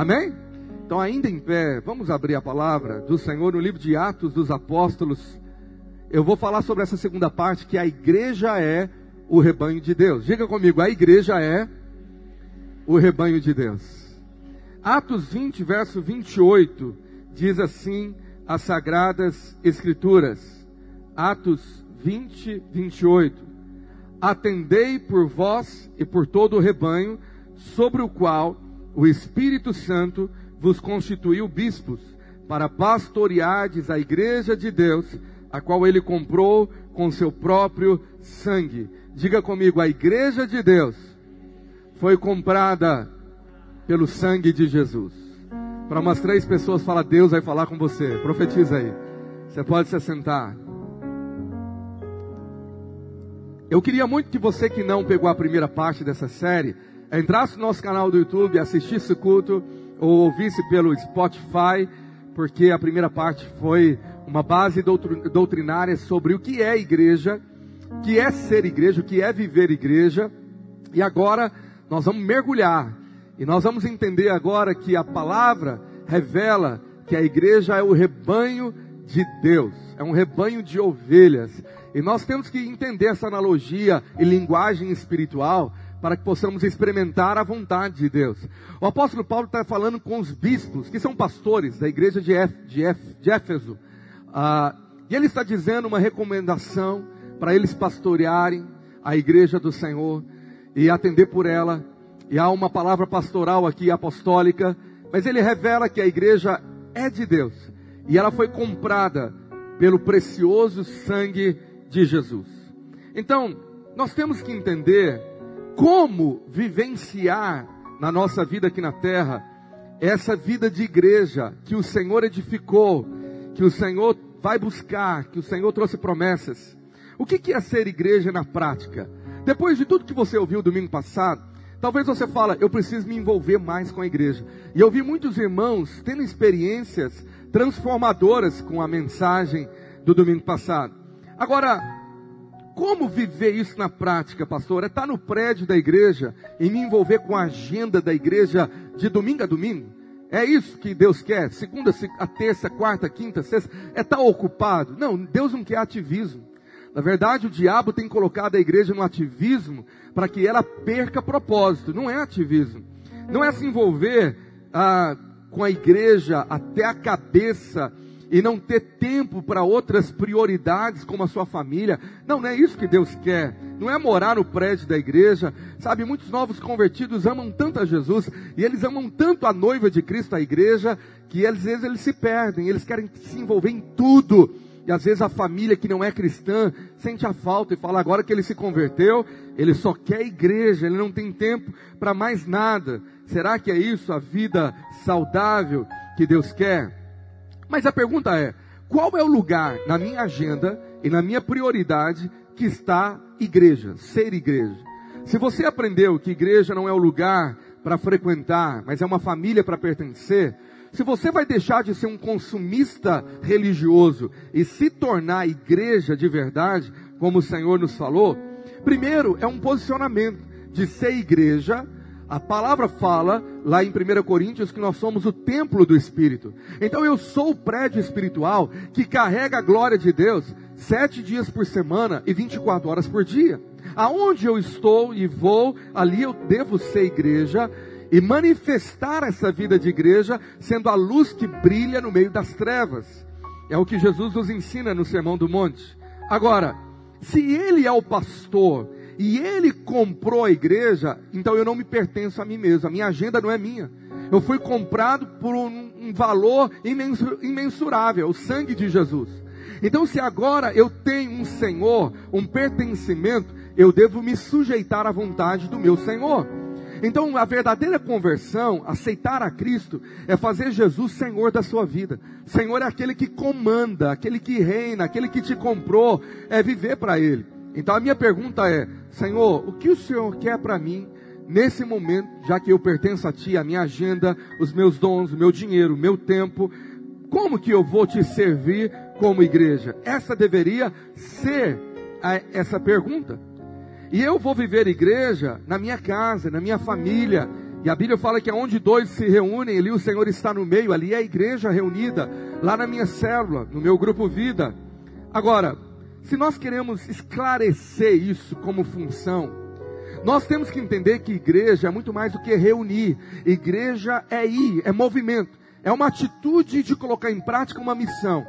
Amém? Então, ainda em pé, vamos abrir a palavra do Senhor no livro de Atos dos Apóstolos. Eu vou falar sobre essa segunda parte, que a igreja é o rebanho de Deus. Diga comigo, a igreja é o rebanho de Deus. Atos 20, verso 28, diz assim as Sagradas Escrituras. Atos 20, 28. Atendei por vós e por todo o rebanho, sobre o qual o Espírito Santo vos constituiu bispos, para pastoreardes a igreja de Deus, a qual ele comprou com seu próprio sangue. Diga comigo, a igreja de Deus foi comprada pelo sangue de Jesus. Para umas três pessoas, fala, Deus vai falar com você. Profetiza aí. Você pode se assentar. Eu queria muito que você que não pegou a primeira parte dessa série, entrasse no nosso canal do YouTube, assistisse o culto, ou ouvisse pelo Spotify, porque a primeira parte foi uma base doutrinária sobre o que é igreja, o que é ser igreja, o que é viver igreja. E agora nós vamos mergulhar e nós vamos entender agora que a palavra revela que a igreja é o rebanho de Deus, é um rebanho de ovelhas. E nós temos que entender essa analogia e linguagem espiritual para que possamos experimentar a vontade de Deus. O apóstolo Paulo está falando com os bispos, que são pastores da igreja de, de Éfeso. Ah, e ele está dizendo uma recomendação para eles pastorearem a igreja do Senhor e atender por ela e há uma palavra pastoral aqui apostólica, mas ele revela que a igreja é de Deus e ela foi comprada pelo precioso sangue de Jesus. Então, nós temos que entender como vivenciar na nossa vida aqui na terra essa vida de igreja que o Senhor edificou, que o Senhor vai buscar, que o Senhor trouxe promessas. O que é ser igreja na prática? Depois de tudo que você ouviu domingo passado, Talvez você fale, eu preciso me envolver mais com a igreja. E eu vi muitos irmãos tendo experiências transformadoras com a mensagem do domingo passado. Agora, como viver isso na prática, pastor? É estar no prédio da igreja e me envolver com a agenda da igreja de domingo a domingo? É isso que Deus quer? Segunda, a terça, quarta, quinta, sexta? É estar ocupado? Não, Deus não quer ativismo. Na verdade, o diabo tem colocado a igreja no ativismo para que ela perca propósito. Não é ativismo. Não é se envolver ah, com a igreja até a cabeça e não ter tempo para outras prioridades como a sua família. Não, não é isso que Deus quer. Não é morar no prédio da igreja. Sabe, muitos novos convertidos amam tanto a Jesus e eles amam tanto a noiva de Cristo, a igreja, que às vezes eles se perdem, eles querem se envolver em tudo e às vezes a família que não é cristã sente a falta e fala agora que ele se converteu, ele só quer igreja, ele não tem tempo para mais nada. Será que é isso a vida saudável que Deus quer? Mas a pergunta é: qual é o lugar na minha agenda e na minha prioridade que está igreja, ser igreja? Se você aprendeu que igreja não é o lugar para frequentar, mas é uma família para pertencer, se você vai deixar de ser um consumista religioso e se tornar igreja de verdade, como o Senhor nos falou, primeiro é um posicionamento de ser igreja. A palavra fala lá em 1 Coríntios que nós somos o templo do Espírito. Então eu sou o prédio espiritual que carrega a glória de Deus sete dias por semana e 24 horas por dia. Aonde eu estou e vou, ali eu devo ser igreja e manifestar essa vida de igreja sendo a luz que brilha no meio das trevas. É o que Jesus nos ensina no Sermão do Monte. Agora, se ele é o pastor e ele comprou a igreja, então eu não me pertenço a mim mesmo, a minha agenda não é minha. Eu fui comprado por um, um valor imensurável, o sangue de Jesus. Então, se agora eu tenho um Senhor, um pertencimento, eu devo me sujeitar à vontade do meu Senhor. Então, a verdadeira conversão, aceitar a Cristo, é fazer Jesus Senhor da sua vida. Senhor é aquele que comanda, aquele que reina, aquele que te comprou, é viver para Ele. Então, a minha pergunta é: Senhor, o que o Senhor quer para mim nesse momento, já que eu pertenço a Ti, a minha agenda, os meus dons, o meu dinheiro, o meu tempo? Como que eu vou te servir como igreja? Essa deveria ser a, essa pergunta. E eu vou viver igreja na minha casa, na minha família. E a Bíblia fala que onde dois se reúnem, ali o Senhor está no meio, ali é a igreja reunida, lá na minha célula, no meu grupo vida. Agora, se nós queremos esclarecer isso como função, nós temos que entender que igreja é muito mais do que reunir. Igreja é ir, é movimento, é uma atitude de colocar em prática uma missão.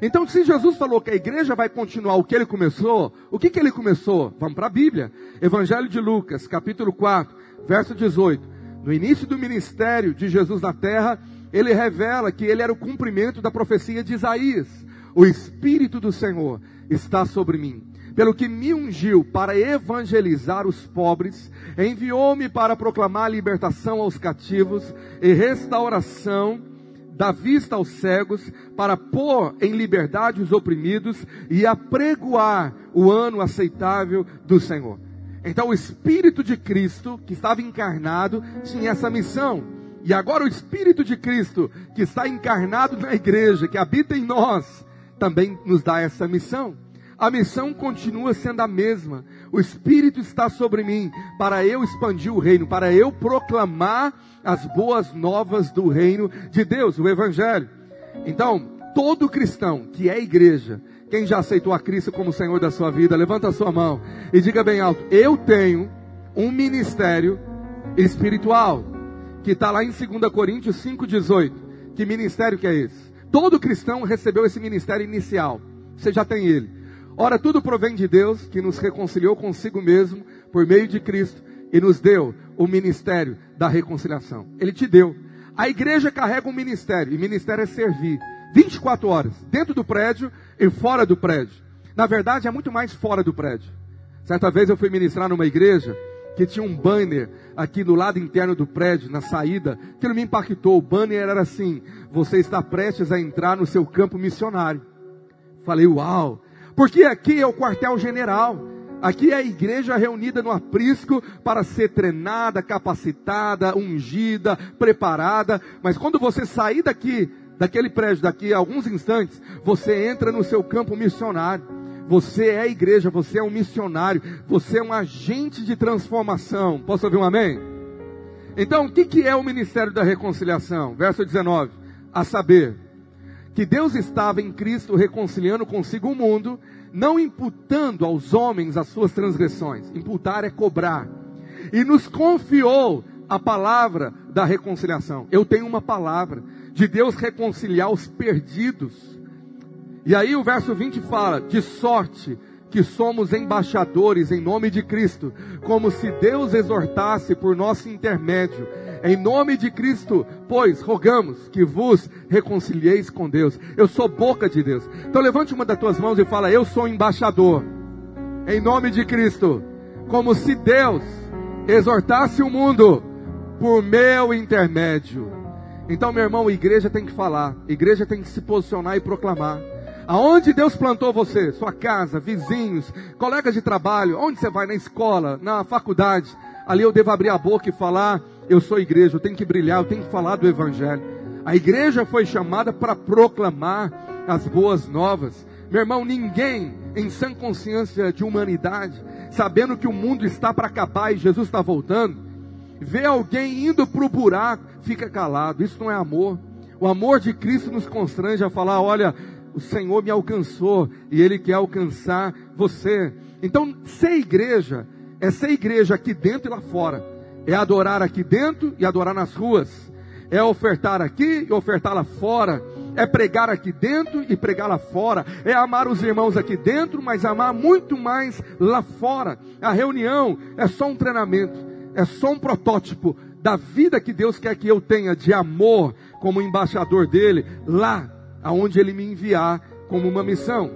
Então, se Jesus falou que a igreja vai continuar o que ele começou, o que, que ele começou? Vamos para a Bíblia. Evangelho de Lucas, capítulo 4, verso 18. No início do ministério de Jesus na terra, ele revela que ele era o cumprimento da profecia de Isaías. O Espírito do Senhor está sobre mim, pelo que me ungiu para evangelizar os pobres, enviou-me para proclamar libertação aos cativos e restauração da vista aos cegos, para pôr em liberdade os oprimidos e apregoar o ano aceitável do Senhor. Então o Espírito de Cristo, que estava encarnado, tinha essa missão. E agora o Espírito de Cristo, que está encarnado na igreja, que habita em nós, também nos dá essa missão. A missão continua sendo a mesma. O Espírito está sobre mim para eu expandir o reino, para eu proclamar as boas novas do reino de Deus, o Evangelho. Então, todo cristão que é igreja, quem já aceitou a Cristo como Senhor da sua vida, levanta a sua mão e diga bem alto: Eu tenho um ministério espiritual, que está lá em 2 Coríntios 5,18. Que ministério que é esse? Todo cristão recebeu esse ministério inicial. Você já tem ele. Ora, tudo provém de Deus, que nos reconciliou consigo mesmo por meio de Cristo e nos deu o ministério da reconciliação. Ele te deu. A igreja carrega um ministério, e ministério é servir. 24 horas, dentro do prédio e fora do prédio. Na verdade, é muito mais fora do prédio. Certa vez eu fui ministrar numa igreja que tinha um banner aqui no lado interno do prédio, na saída, que não me impactou. O banner era assim: Você está prestes a entrar no seu campo missionário. Falei, uau! Porque aqui é o quartel-general. Aqui é a igreja reunida no aprisco para ser treinada, capacitada, ungida, preparada. Mas quando você sair daqui daquele prédio daqui a alguns instantes, você entra no seu campo missionário. Você é a igreja, você é um missionário, você é um agente de transformação. Posso ouvir um amém? Então, o que, é o ministério da reconciliação? Verso 19: A saber, que Deus estava em Cristo reconciliando consigo o mundo, não imputando aos homens as suas transgressões. Imputar é cobrar. E nos confiou a palavra da reconciliação. Eu tenho uma palavra de Deus reconciliar os perdidos. E aí o verso 20 fala: de sorte que somos embaixadores em nome de Cristo, como se Deus exortasse por nosso intermédio. Em nome de Cristo, pois rogamos que vos reconcilieis com Deus. Eu sou boca de Deus. Então levante uma das tuas mãos e fala: Eu sou embaixador. Em nome de Cristo, como se Deus exortasse o mundo por meu intermédio. Então, meu irmão, a igreja tem que falar, a igreja tem que se posicionar e proclamar. Aonde Deus plantou você, sua casa, vizinhos, colegas de trabalho, onde você vai, na escola, na faculdade, ali eu devo abrir a boca e falar: eu sou igreja, eu tenho que brilhar, eu tenho que falar do Evangelho. A igreja foi chamada para proclamar as boas novas. Meu irmão, ninguém em sã consciência de humanidade, sabendo que o mundo está para acabar e Jesus está voltando, vê alguém indo para o buraco, fica calado. Isso não é amor. O amor de Cristo nos constrange a falar: olha, o Senhor me alcançou e Ele quer alcançar você. Então, ser igreja é ser igreja aqui dentro e lá fora. É adorar aqui dentro e adorar nas ruas. É ofertar aqui e ofertar lá fora. É pregar aqui dentro e pregar lá fora. É amar os irmãos aqui dentro, mas amar muito mais lá fora. A reunião é só um treinamento é só um protótipo da vida que Deus quer que eu tenha de amor como embaixador dele, lá aonde ele me enviar como uma missão.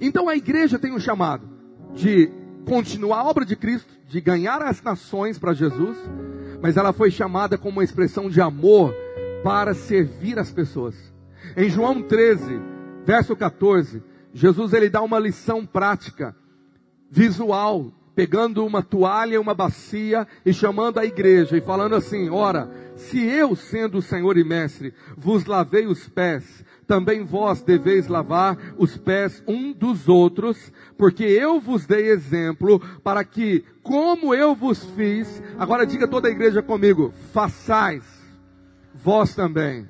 Então a igreja tem um chamado de continuar a obra de Cristo, de ganhar as nações para Jesus, mas ela foi chamada como uma expressão de amor para servir as pessoas. Em João 13, verso 14, Jesus ele dá uma lição prática, visual pegando uma toalha, uma bacia e chamando a igreja e falando assim: Ora, se eu, sendo o Senhor e Mestre, vos lavei os pés, também vós deveis lavar os pés um dos outros, porque eu vos dei exemplo para que, como eu vos fiz, agora diga toda a igreja comigo, façais vós também.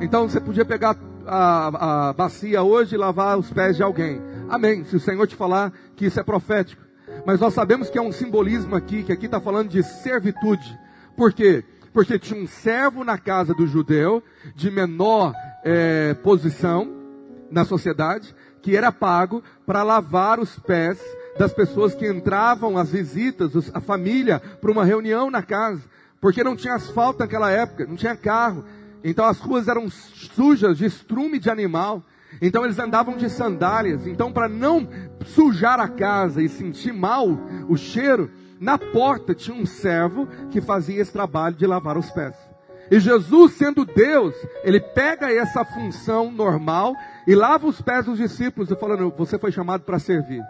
Então você podia pegar a, a bacia hoje e lavar os pés de alguém. Amém. Se o Senhor te falar que isso é profético. Mas nós sabemos que é um simbolismo aqui, que aqui está falando de servitude. Por quê? Porque tinha um servo na casa do judeu, de menor é, posição na sociedade, que era pago para lavar os pés das pessoas que entravam, as visitas, a família, para uma reunião na casa. Porque não tinha asfalto naquela época, não tinha carro. Então as ruas eram sujas de estrume de animal. Então eles andavam de sandálias. Então, para não sujar a casa e sentir mal o cheiro, na porta tinha um servo que fazia esse trabalho de lavar os pés. E Jesus, sendo Deus, ele pega essa função normal e lava os pés dos discípulos, falando: Você foi chamado para servir.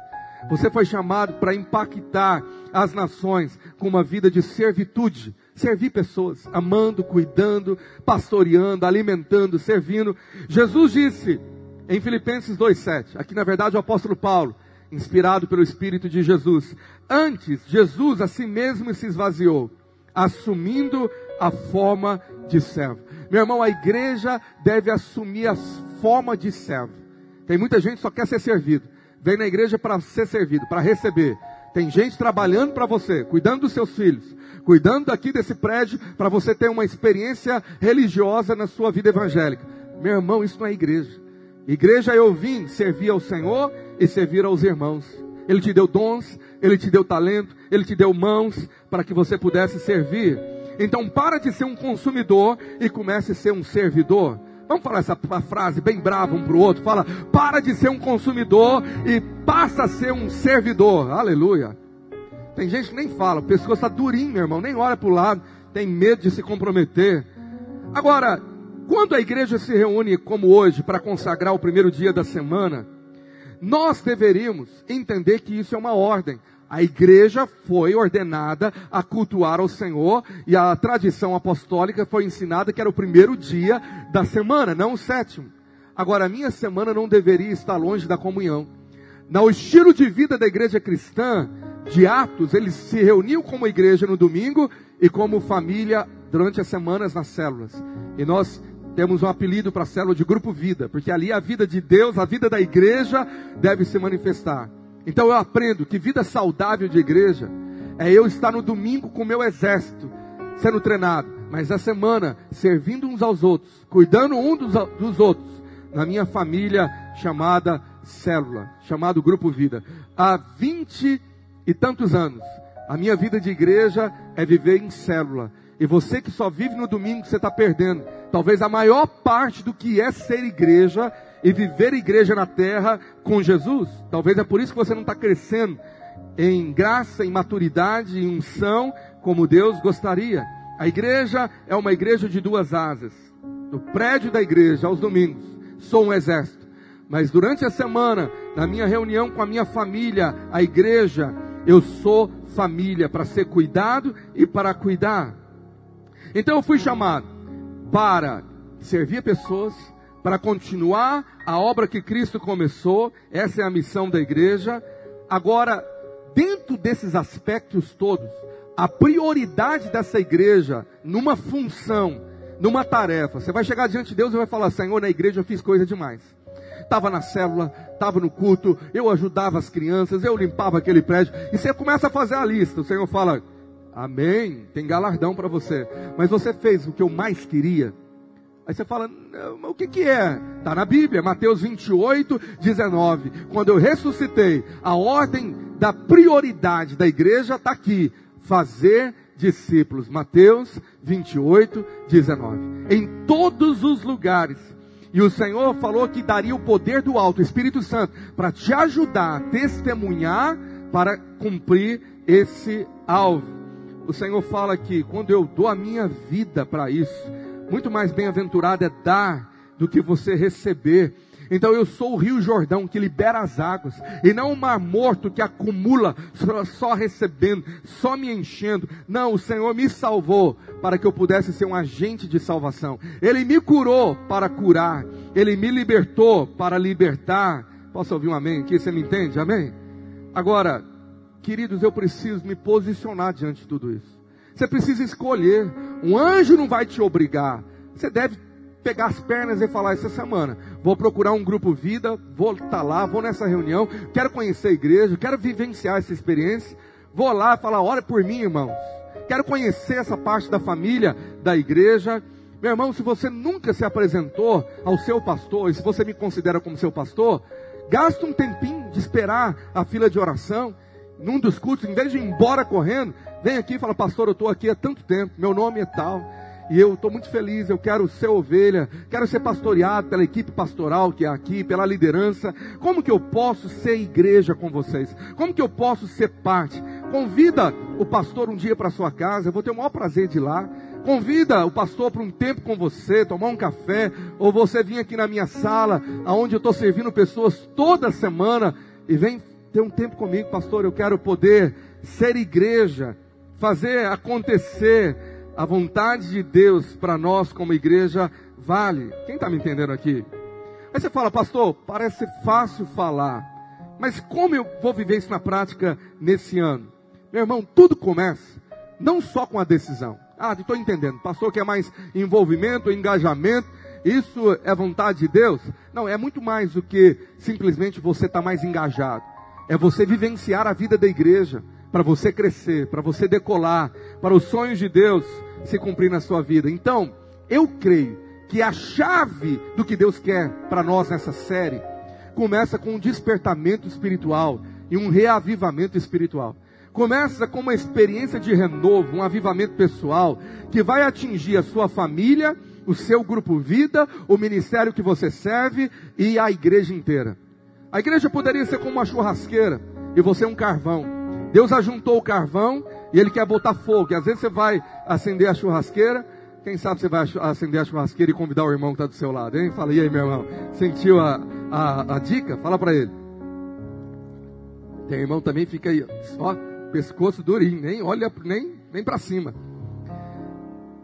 Você foi chamado para impactar as nações com uma vida de servitude. Servir pessoas, amando, cuidando, pastoreando, alimentando, servindo. Jesus disse em Filipenses 2,7, aqui na verdade o apóstolo Paulo, inspirado pelo Espírito de Jesus, antes Jesus a si mesmo se esvaziou, assumindo a forma de servo. Meu irmão, a igreja deve assumir a forma de servo. Tem muita gente que só quer ser servido. Vem na igreja para ser servido, para receber. Tem gente trabalhando para você, cuidando dos seus filhos, cuidando aqui desse prédio para você ter uma experiência religiosa na sua vida evangélica. Meu irmão, isso não é igreja. Igreja eu vim servir ao Senhor e servir aos irmãos. Ele te deu dons, ele te deu talento, ele te deu mãos para que você pudesse servir. Então para de ser um consumidor e comece a ser um servidor. Vamos falar essa frase bem brava um para o outro. Fala, para de ser um consumidor e passa a ser um servidor. Aleluia. Tem gente que nem fala, o pescoço está durinho, meu irmão, nem olha para o lado, tem medo de se comprometer. Agora, quando a igreja se reúne como hoje para consagrar o primeiro dia da semana, nós deveríamos entender que isso é uma ordem. A igreja foi ordenada a cultuar ao Senhor e a tradição apostólica foi ensinada que era o primeiro dia da semana, não o sétimo. Agora, a minha semana não deveria estar longe da comunhão. No estilo de vida da igreja cristã, de Atos, eles se reuniam como igreja no domingo e como família durante as semanas nas células. E nós temos um apelido para a célula de Grupo Vida, porque ali a vida de Deus, a vida da igreja deve se manifestar. Então eu aprendo que vida saudável de igreja é eu estar no domingo com o meu exército, sendo treinado, mas na semana servindo uns aos outros, cuidando um dos, dos outros, na minha família chamada célula, chamado Grupo Vida. Há vinte e tantos anos, a minha vida de igreja é viver em célula. E você que só vive no domingo, você está perdendo. Talvez a maior parte do que é ser igreja e viver igreja na terra com Jesus. Talvez é por isso que você não está crescendo em graça, em maturidade, em unção, como Deus gostaria. A igreja é uma igreja de duas asas. No prédio da igreja, aos domingos, sou um exército. Mas durante a semana, na minha reunião com a minha família, a igreja, eu sou família para ser cuidado e para cuidar. Então eu fui chamado para servir pessoas, para continuar a obra que Cristo começou, essa é a missão da igreja. Agora, dentro desses aspectos todos, a prioridade dessa igreja, numa função, numa tarefa, você vai chegar diante de Deus e vai falar: Senhor, na igreja eu fiz coisa demais. Estava na célula, estava no culto, eu ajudava as crianças, eu limpava aquele prédio, e você começa a fazer a lista. O Senhor fala: Amém, tem galardão para você, mas você fez o que eu mais queria. Aí você fala, o que, que é? Está na Bíblia, Mateus 28, 19. Quando eu ressuscitei, a ordem da prioridade da igreja está aqui: fazer discípulos. Mateus 28, 19. Em todos os lugares. E o Senhor falou que daria o poder do alto, o Espírito Santo, para te ajudar a testemunhar para cumprir esse alvo. O Senhor fala que quando eu dou a minha vida para isso, muito mais bem-aventurado é dar do que você receber. Então eu sou o Rio Jordão que libera as águas, e não o mar morto que acumula só recebendo, só me enchendo. Não, o Senhor me salvou para que eu pudesse ser um agente de salvação. Ele me curou para curar. Ele me libertou para libertar. Posso ouvir um amém aqui? Você me entende? Amém? Agora, queridos, eu preciso me posicionar diante de tudo isso. Você precisa escolher. Um anjo não vai te obrigar. Você deve pegar as pernas e falar essa semana, vou procurar um grupo vida, vou estar tá lá, vou nessa reunião, quero conhecer a igreja, quero vivenciar essa experiência, vou lá falar, ora por mim, irmãos. Quero conhecer essa parte da família da igreja. Meu irmão, se você nunca se apresentou ao seu pastor, e se você me considera como seu pastor, gasta um tempinho de esperar a fila de oração. Num dos cultos, em vez de ir embora correndo, vem aqui e fala, pastor, eu estou aqui há tanto tempo, meu nome é tal. E eu estou muito feliz, eu quero ser ovelha, quero ser pastoreado pela equipe pastoral que é aqui, pela liderança. Como que eu posso ser igreja com vocês? Como que eu posso ser parte? Convida o pastor um dia para sua casa, eu vou ter o maior prazer de ir lá. Convida o pastor para um tempo com você, tomar um café, ou você vir aqui na minha sala, aonde eu estou servindo pessoas toda semana, e vem ter um tempo comigo, pastor. Eu quero poder ser igreja, fazer acontecer a vontade de Deus para nós como igreja vale. Quem está me entendendo aqui? Aí você fala, pastor, parece fácil falar, mas como eu vou viver isso na prática nesse ano? Meu irmão, tudo começa não só com a decisão. Ah, estou entendendo. Pastor quer mais envolvimento, engajamento. Isso é vontade de Deus? Não, é muito mais do que simplesmente você estar tá mais engajado. É você vivenciar a vida da igreja para você crescer, para você decolar, para os sonhos de Deus se cumprir na sua vida. Então, eu creio que a chave do que Deus quer para nós nessa série começa com um despertamento espiritual e um reavivamento espiritual. Começa com uma experiência de renovo, um avivamento pessoal que vai atingir a sua família, o seu grupo vida, o ministério que você serve e a igreja inteira. A igreja poderia ser como uma churrasqueira e você um carvão. Deus ajuntou o carvão e Ele quer botar fogo. E às vezes você vai acender a churrasqueira. Quem sabe você vai acender a churrasqueira e convidar o irmão que está do seu lado, hein? Fala, e aí, meu irmão? Sentiu a, a, a dica? Fala para ele. Tem irmão também, fica aí, ó, pescoço durinho, nem olha nem, nem para cima.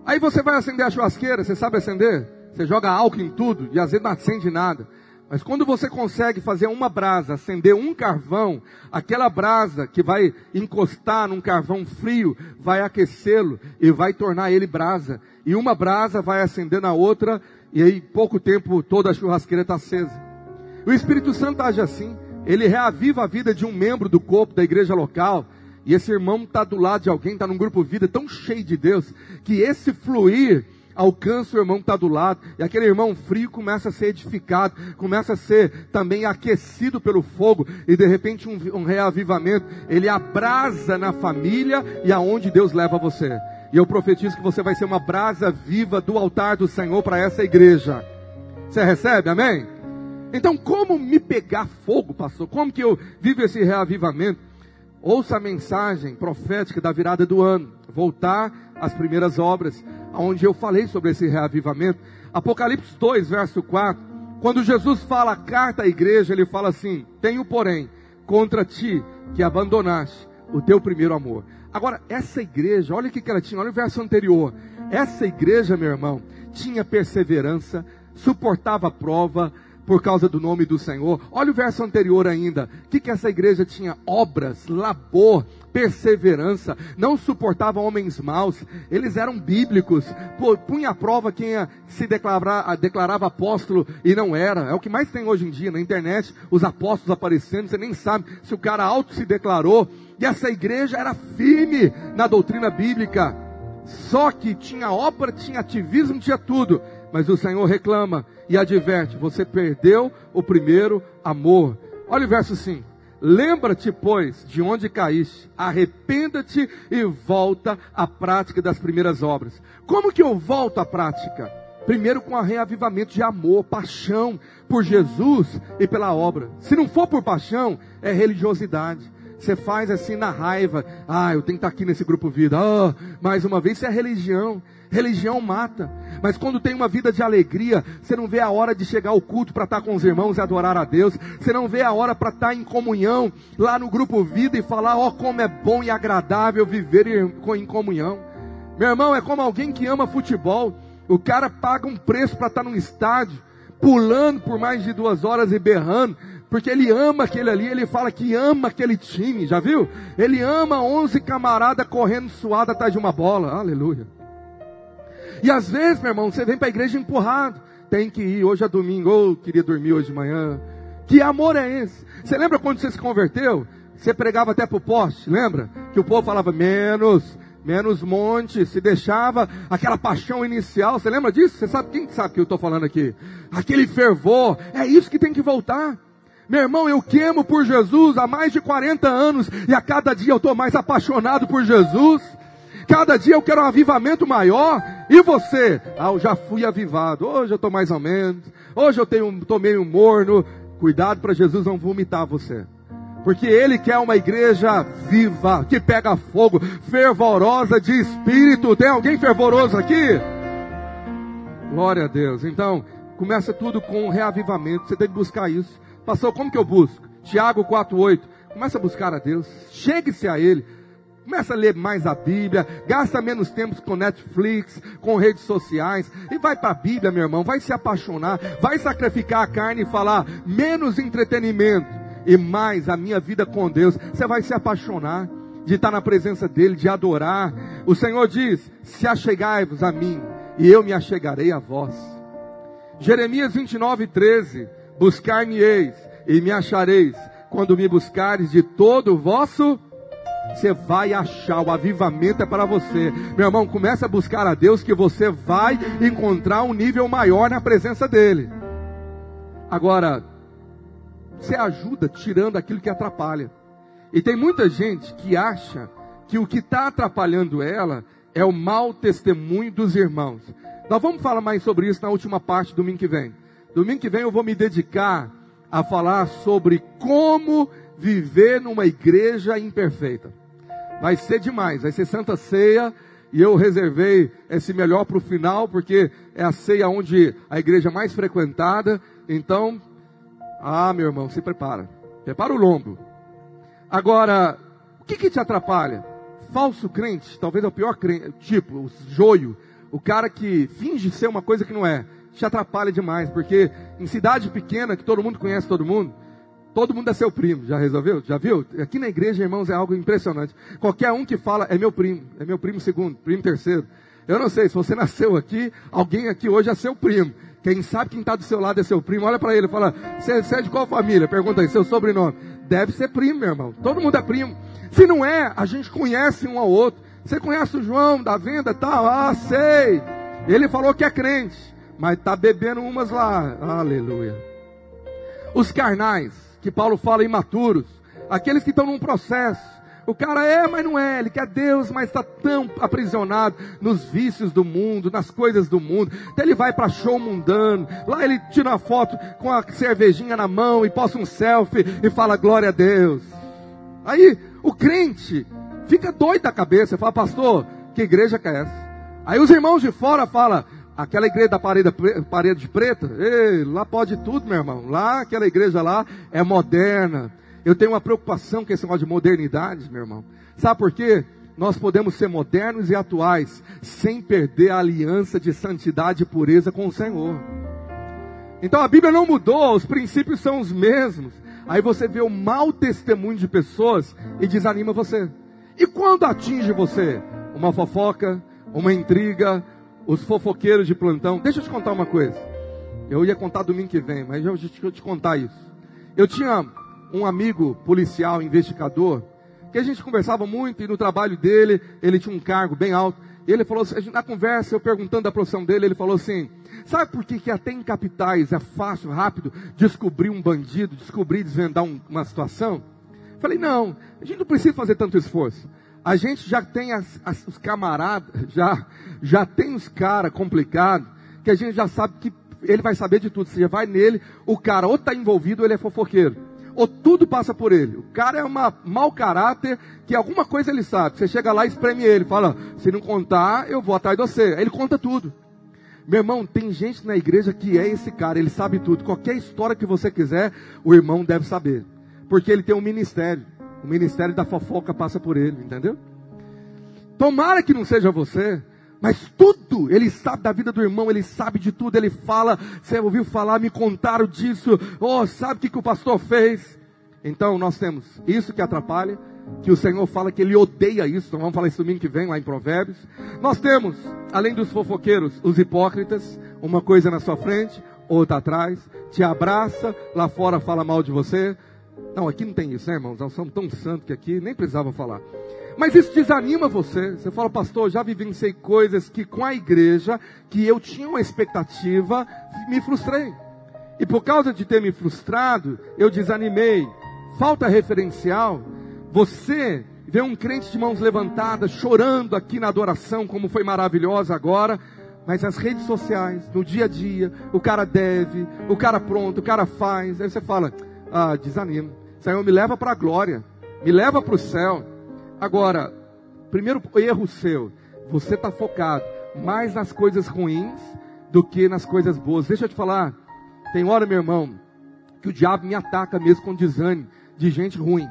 Aí você vai acender a churrasqueira, você sabe acender? Você joga álcool em tudo e às vezes não acende nada. Mas quando você consegue fazer uma brasa, acender um carvão, aquela brasa que vai encostar num carvão frio, vai aquecê-lo e vai tornar ele brasa. E uma brasa vai acender na outra, e aí pouco tempo toda a churrasqueira está acesa. O Espírito Santo age assim. Ele reaviva a vida de um membro do corpo da igreja local. E esse irmão está do lado de alguém, está num grupo vida tão cheio de Deus, que esse fluir alcança o irmão que está do lado, e aquele irmão frio começa a ser edificado, começa a ser também aquecido pelo fogo, e de repente um, um reavivamento, ele abrasa na família e aonde Deus leva você. E eu profetizo que você vai ser uma brasa viva do altar do Senhor para essa igreja. Você recebe, amém? Então, como me pegar fogo, pastor? Como que eu vivo esse reavivamento? Ouça a mensagem profética da virada do ano. Voltar às primeiras obras onde eu falei sobre esse reavivamento. Apocalipse 2, verso 4. Quando Jesus fala a carta à igreja, ele fala assim: Tenho, porém, contra ti que abandonaste o teu primeiro amor. Agora, essa igreja, olha o que ela tinha, olha o verso anterior. Essa igreja, meu irmão, tinha perseverança, suportava a prova, por causa do nome do Senhor. Olha o verso anterior ainda. O que, que essa igreja tinha? Obras, labor, perseverança. Não suportava homens maus. Eles eram bíblicos. Punha à prova quem se declarava, declarava apóstolo e não era. É o que mais tem hoje em dia na internet. Os apóstolos aparecendo. Você nem sabe se o cara auto se declarou. E essa igreja era firme na doutrina bíblica. Só que tinha obra, tinha ativismo, tinha tudo. Mas o Senhor reclama e adverte: você perdeu o primeiro amor. Olha o verso 5. Lembra-te, pois, de onde caíste, arrependa-te e volta à prática das primeiras obras. Como que eu volto à prática? Primeiro com a reavivamento de amor, paixão por Jesus e pela obra. Se não for por paixão, é religiosidade. Você faz assim na raiva. Ah, eu tenho que estar aqui nesse grupo vida. Ah, mais uma vez, isso é religião. Religião mata. Mas quando tem uma vida de alegria, você não vê a hora de chegar ao culto para estar com os irmãos e adorar a Deus. Você não vê a hora para estar em comunhão lá no grupo vida e falar: ó, oh, como é bom e agradável viver em comunhão. Meu irmão, é como alguém que ama futebol. O cara paga um preço para estar num estádio pulando por mais de duas horas e berrando, porque ele ama aquele ali, ele fala que ama aquele time, já viu? Ele ama 11 camaradas correndo suado atrás de uma bola, aleluia. E às vezes, meu irmão, você vem para a igreja empurrado, tem que ir, hoje é domingo, ou oh, queria dormir hoje de manhã. Que amor é esse? Você lembra quando você se converteu? Você pregava até pro poste, lembra? Que o povo falava menos, menos monte, se deixava aquela paixão inicial. Você lembra disso? Você sabe quem sabe que eu estou falando aqui? Aquele fervor. É isso que tem que voltar. Meu irmão, eu queimo por Jesus há mais de 40 anos e a cada dia eu estou mais apaixonado por Jesus. Cada dia eu quero um avivamento maior. E você? Ah, eu já fui avivado. Hoje eu estou mais ou menos. Hoje eu tenho, tô meio morno. Cuidado para Jesus não vomitar você. Porque Ele quer uma igreja viva, que pega fogo, fervorosa de espírito. Tem alguém fervoroso aqui? Glória a Deus. Então, começa tudo com reavivamento. Você tem que buscar isso. Pastor, como que eu busco? Tiago 4,8. Começa a buscar a Deus. Chegue-se a Ele. Começa a ler mais a Bíblia, gasta menos tempo com Netflix, com redes sociais, e vai para a Bíblia, meu irmão, vai se apaixonar, vai sacrificar a carne e falar menos entretenimento e mais a minha vida com Deus. Você vai se apaixonar de estar na presença dEle, de adorar. O Senhor diz: Se achegai-vos a mim, e eu me achegarei a vós. Jeremias 29, 13. Buscar-me-eis e me achareis quando me buscares de todo o vosso você vai achar, o avivamento é para você. Meu irmão, começa a buscar a Deus que você vai encontrar um nível maior na presença dEle. Agora, você ajuda tirando aquilo que atrapalha. E tem muita gente que acha que o que está atrapalhando ela é o mau testemunho dos irmãos. Nós vamos falar mais sobre isso na última parte, domingo que vem. Domingo que vem eu vou me dedicar a falar sobre como viver numa igreja imperfeita. Vai ser demais, vai ser Santa Ceia, e eu reservei esse melhor para o final, porque é a ceia onde a igreja é mais frequentada. Então, ah, meu irmão, se prepara. Prepara o lombo. Agora, o que, que te atrapalha? Falso crente, talvez é o pior crente, tipo, o joio, o cara que finge ser uma coisa que não é, te atrapalha demais, porque em cidade pequena, que todo mundo conhece todo mundo, Todo mundo é seu primo, já resolveu? Já viu? Aqui na igreja, irmãos, é algo impressionante. Qualquer um que fala é meu primo, é meu primo segundo, primo terceiro. Eu não sei, se você nasceu aqui, alguém aqui hoje é seu primo. Quem sabe quem está do seu lado é seu primo, olha para ele e fala: você é de qual família? Pergunta aí, seu sobrenome. Deve ser primo, meu irmão. Todo mundo é primo. Se não é, a gente conhece um ao outro. Você conhece o João da venda tal? Ah, sei. Ele falou que é crente, mas está bebendo umas lá. Aleluia. Os carnais que Paulo fala imaturos, aqueles que estão num processo. O cara é, mas não é, ele quer Deus, mas está tão aprisionado nos vícios do mundo, nas coisas do mundo. Então ele vai para show mundano, lá ele tira uma foto com a cervejinha na mão e posta um selfie e fala glória a Deus. Aí o crente fica doido da cabeça, fala, pastor, que igreja que é essa? Aí os irmãos de fora falam, Aquela igreja da parede, parede preta, ei, lá pode tudo, meu irmão. Lá, aquela igreja lá é moderna. Eu tenho uma preocupação com esse negócio de modernidade, meu irmão. Sabe por quê? Nós podemos ser modernos e atuais sem perder a aliança de santidade e pureza com o Senhor. Então a Bíblia não mudou, os princípios são os mesmos. Aí você vê o mau testemunho de pessoas e desanima você. E quando atinge você? Uma fofoca, uma intriga, os fofoqueiros de plantão. Deixa eu te contar uma coisa. Eu ia contar domingo que vem, mas eu vou te contar isso. Eu tinha um amigo policial, investigador, que a gente conversava muito e no trabalho dele, ele tinha um cargo bem alto. E ele falou na conversa, eu perguntando da profissão dele, ele falou assim: Sabe por que, que até em capitais é fácil, rápido, descobrir um bandido, descobrir, desvendar um, uma situação? Falei, não, a gente não precisa fazer tanto esforço. A gente já tem as, as, os camaradas, já, já tem os caras complicados, que a gente já sabe que ele vai saber de tudo. Você vai nele, o cara ou está envolvido ou ele é fofoqueiro. Ou tudo passa por ele. O cara é um mau caráter, que alguma coisa ele sabe. Você chega lá e espreme ele, fala, se não contar, eu vou atrás de você. Aí ele conta tudo. Meu irmão, tem gente na igreja que é esse cara, ele sabe tudo. Qualquer história que você quiser, o irmão deve saber. Porque ele tem um ministério. O ministério da fofoca passa por ele, entendeu? Tomara que não seja você, Mas tudo, ele sabe da vida do irmão, ele sabe de tudo, ele fala, você ouviu falar, me contaram disso, oh, sabe o que, que o pastor fez? Então nós temos isso que atrapalha, que o Senhor fala que ele odeia isso, então vamos falar isso domingo que vem lá em Provérbios. Nós temos, além dos fofoqueiros, os hipócritas, uma coisa na sua frente, outra atrás, te abraça, lá fora fala mal de você. Não, aqui não tem isso, né, irmãos? Nós somos tão santos que aqui nem precisava falar. Mas isso desanima você. Você fala, pastor, já vivenciei coisas que com a igreja, que eu tinha uma expectativa, me frustrei. E por causa de ter me frustrado, eu desanimei. Falta referencial. Você vê um crente de mãos levantadas, chorando aqui na adoração, como foi maravilhosa agora, mas as redes sociais, no dia a dia, o cara deve, o cara pronto, o cara faz. Aí você fala, ah, desanima. Senhor, me leva para a glória, me leva para o céu. Agora, primeiro erro seu, você está focado mais nas coisas ruins do que nas coisas boas. Deixa eu te falar, tem hora, meu irmão, que o diabo me ataca mesmo com desânimo de gente ruim.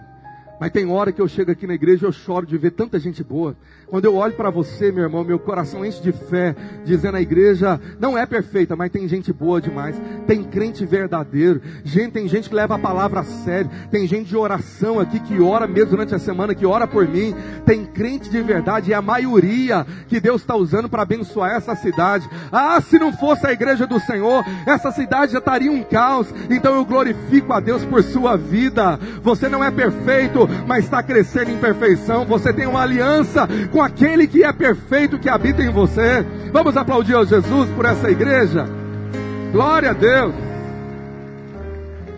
Mas tem hora que eu chego aqui na igreja e eu choro de ver tanta gente boa. Quando eu olho para você, meu irmão, meu coração enche de fé, dizendo a igreja não é perfeita, mas tem gente boa demais. Tem crente verdadeiro. Gente, tem gente que leva a palavra a sério. Tem gente de oração aqui que ora mesmo durante a semana, que ora por mim. Tem crente de verdade e a maioria que Deus está usando para abençoar essa cidade. Ah, se não fosse a igreja do Senhor, essa cidade já estaria um caos. Então eu glorifico a Deus por sua vida. Você não é perfeito, mas está crescendo em perfeição. Você tem uma aliança com aquele que é perfeito que habita em você. Vamos aplaudir a Jesus por essa igreja? Glória a Deus.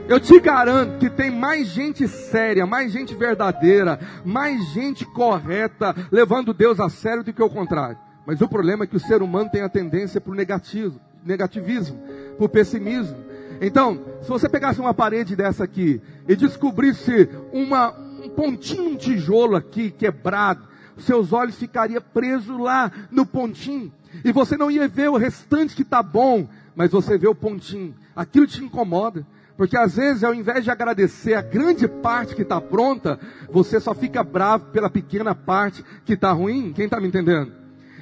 Eu te garanto que tem mais gente séria, mais gente verdadeira, mais gente correta, levando Deus a sério do que o contrário. Mas o problema é que o ser humano tem a tendência para o negativo, negativismo, para o pessimismo. Então, se você pegasse uma parede dessa aqui e descobrisse uma, pontinho, um tijolo aqui quebrado, seus olhos ficariam presos lá no pontinho. E você não ia ver o restante que está bom, mas você vê o pontinho. Aquilo te incomoda. Porque às vezes, ao invés de agradecer a grande parte que está pronta, você só fica bravo pela pequena parte que está ruim. Quem está me entendendo?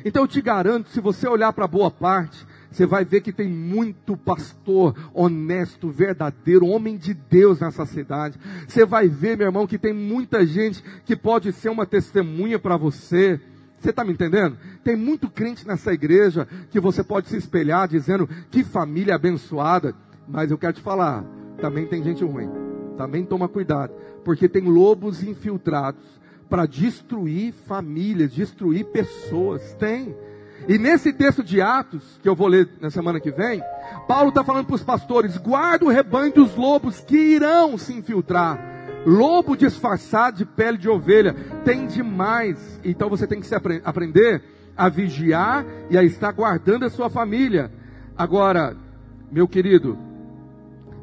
Então eu te garanto, se você olhar para a boa parte, você vai ver que tem muito pastor honesto, verdadeiro, homem de Deus nessa cidade. Você vai ver, meu irmão, que tem muita gente que pode ser uma testemunha para você. Você está me entendendo? Tem muito crente nessa igreja que você pode se espelhar dizendo que família abençoada. Mas eu quero te falar, também tem gente ruim. Também toma cuidado, porque tem lobos infiltrados para destruir famílias, destruir pessoas. Tem. E nesse texto de Atos, que eu vou ler na semana que vem, Paulo está falando para os pastores: guarda o rebanho dos lobos que irão se infiltrar. Lobo disfarçado de pele de ovelha tem demais. Então você tem que se apre aprender a vigiar e a estar guardando a sua família. Agora, meu querido,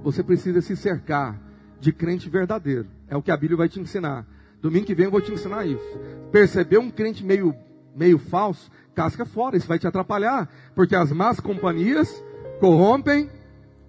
você precisa se cercar de crente verdadeiro. É o que a Bíblia vai te ensinar. Domingo que vem eu vou te ensinar isso. Perceber um crente meio, meio falso, casca fora, isso vai te atrapalhar, porque as más companhias corrompem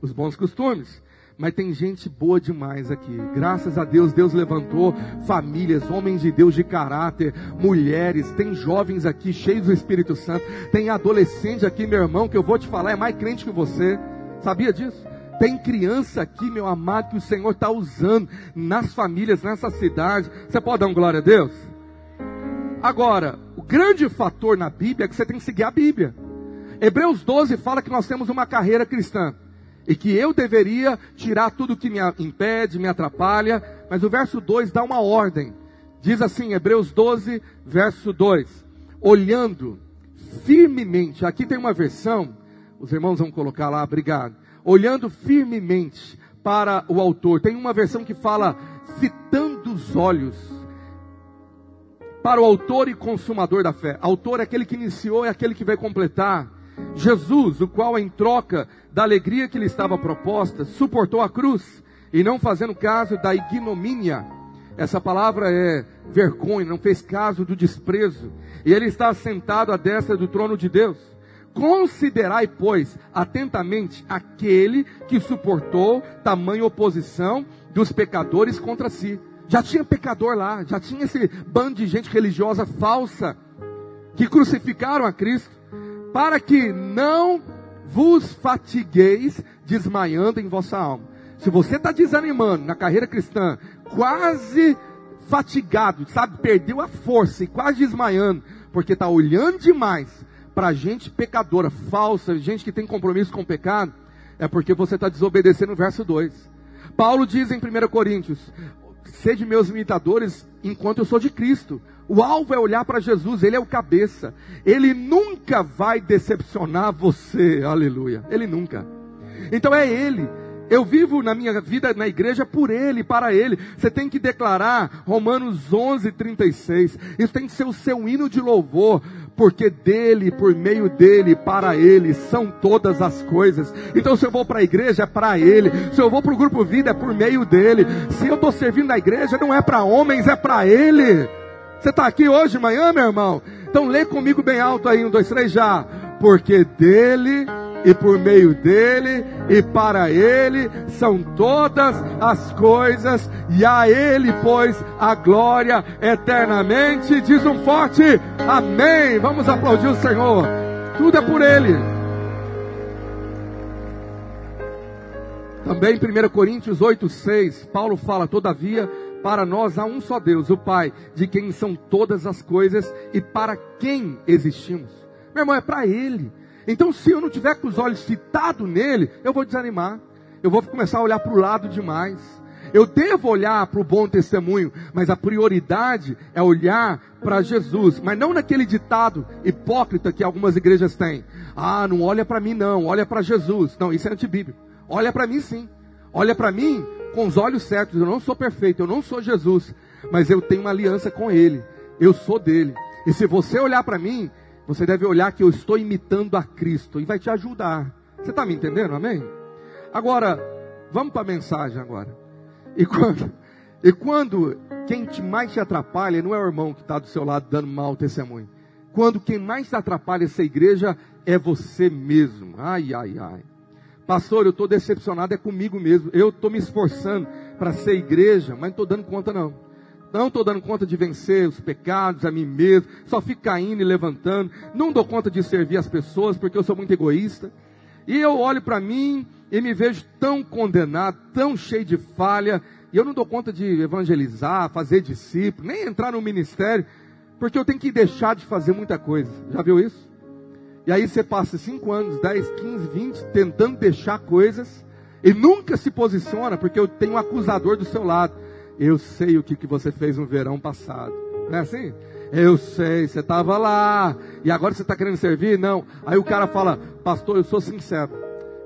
os bons costumes. Mas tem gente boa demais aqui. Graças a Deus, Deus levantou famílias, homens de Deus de caráter, mulheres, tem jovens aqui cheios do Espírito Santo, tem adolescente aqui, meu irmão, que eu vou te falar, é mais crente que você. Sabia disso? Tem criança aqui, meu amado, que o Senhor está usando nas famílias, nessa cidade. Você pode dar um glória a Deus? Agora, o grande fator na Bíblia é que você tem que seguir a Bíblia. Hebreus 12 fala que nós temos uma carreira cristã. E que eu deveria tirar tudo que me impede, me atrapalha. Mas o verso 2 dá uma ordem. Diz assim, Hebreus 12, verso 2: Olhando firmemente, aqui tem uma versão, os irmãos vão colocar lá, obrigado. Olhando firmemente para o autor. Tem uma versão que fala fitando os olhos para o autor e consumador da fé. Autor é aquele que iniciou, é aquele que vai completar. Jesus, o qual em troca da alegria que lhe estava proposta, suportou a cruz e não fazendo caso da ignomínia. Essa palavra é vergonha, não fez caso do desprezo. E ele está sentado à destra do trono de Deus. Considerai, pois, atentamente aquele que suportou tamanha oposição dos pecadores contra si já tinha pecador lá, já tinha esse bando de gente religiosa falsa que crucificaram a Cristo. para que não vos fatigueis desmaiando em vossa alma. Se você está desanimando na carreira cristã, quase fatigado, sabe, perdeu a força e quase desmaiando, porque está olhando demais para gente pecadora, falsa, gente que tem compromisso com o pecado, é porque você está desobedecendo o verso 2. Paulo diz em 1 Coríntios: Sede meus imitadores enquanto eu sou de Cristo. O alvo é olhar para Jesus, Ele é o cabeça. Ele nunca vai decepcionar você, aleluia. Ele nunca. Então é Ele. Eu vivo na minha vida na igreja por Ele, para Ele. Você tem que declarar Romanos 11, 36. Isso tem que ser o seu hino de louvor porque dele, por meio dele, para ele, são todas as coisas. Então, se eu vou para a igreja, é para ele. Se eu vou para o grupo vida, é por meio dele. Se eu estou servindo na igreja, não é para homens, é para ele. Você está aqui hoje, manhã, meu irmão? Então, lê comigo bem alto aí, um, dois, três já. Porque dele e por meio dele e para ele são todas as coisas, e a ele, pois, a glória eternamente. Diz um forte amém. Vamos aplaudir o Senhor. Tudo é por ele. Também 1 Coríntios 8, 6, Paulo fala, todavia, para nós há um só Deus, o Pai, de quem são todas as coisas e para quem existimos. Meu irmão, é para Ele. Então, se eu não tiver com os olhos fitados nele, eu vou desanimar. Eu vou começar a olhar para o lado demais. Eu devo olhar para o bom testemunho, mas a prioridade é olhar para Jesus, mas não naquele ditado hipócrita que algumas igrejas têm. Ah, não olha para mim não, olha para Jesus. Não, isso é antibíblico. Olha para mim sim. Olha para mim com os olhos certos. Eu não sou perfeito, eu não sou Jesus, mas eu tenho uma aliança com Ele. Eu sou dele. E se você olhar para mim, você deve olhar que eu estou imitando a Cristo e vai te ajudar. Você está me entendendo? Amém? Agora, vamos para a mensagem agora. E quando, e quando quem te mais te atrapalha não é o irmão que está do seu lado dando mau testemunho. Quando quem mais te atrapalha essa igreja é você mesmo. Ai, ai, ai. Pastor, eu estou decepcionado, é comigo mesmo. Eu estou me esforçando para ser igreja, mas não estou dando conta não. Não estou dando conta de vencer os pecados a mim mesmo. Só fico caindo e levantando. Não dou conta de servir as pessoas porque eu sou muito egoísta. E eu olho para mim e me vejo tão condenado, tão cheio de falha. E eu não dou conta de evangelizar, fazer discípulo, nem entrar no ministério. Porque eu tenho que deixar de fazer muita coisa. Já viu isso? E aí você passa 5 anos, 10, 15, 20 tentando deixar coisas e nunca se posiciona porque eu tenho um acusador do seu lado. Eu sei o que, que você fez no verão passado. Não é assim? Eu sei, você estava lá. E agora você está querendo servir? Não. Aí o cara fala, pastor, eu sou sincero.